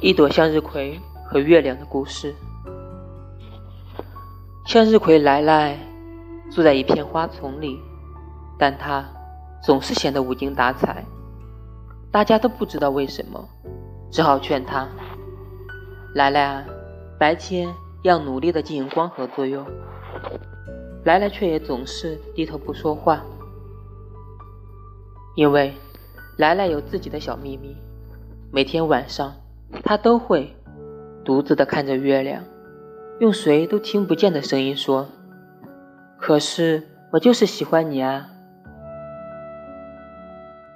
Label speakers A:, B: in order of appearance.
A: 一朵向日葵和月亮的故事。向日葵来来住在一片花丛里，但它总是显得无精打采。大家都不知道为什么，只好劝他：“来来啊，白天要努力的进行光合作用。”来来却也总是低头不说话，因为来来有自己的小秘密。每天晚上，他都会独自的看着月亮，用谁都听不见的声音说：“可是我就是喜欢你啊。”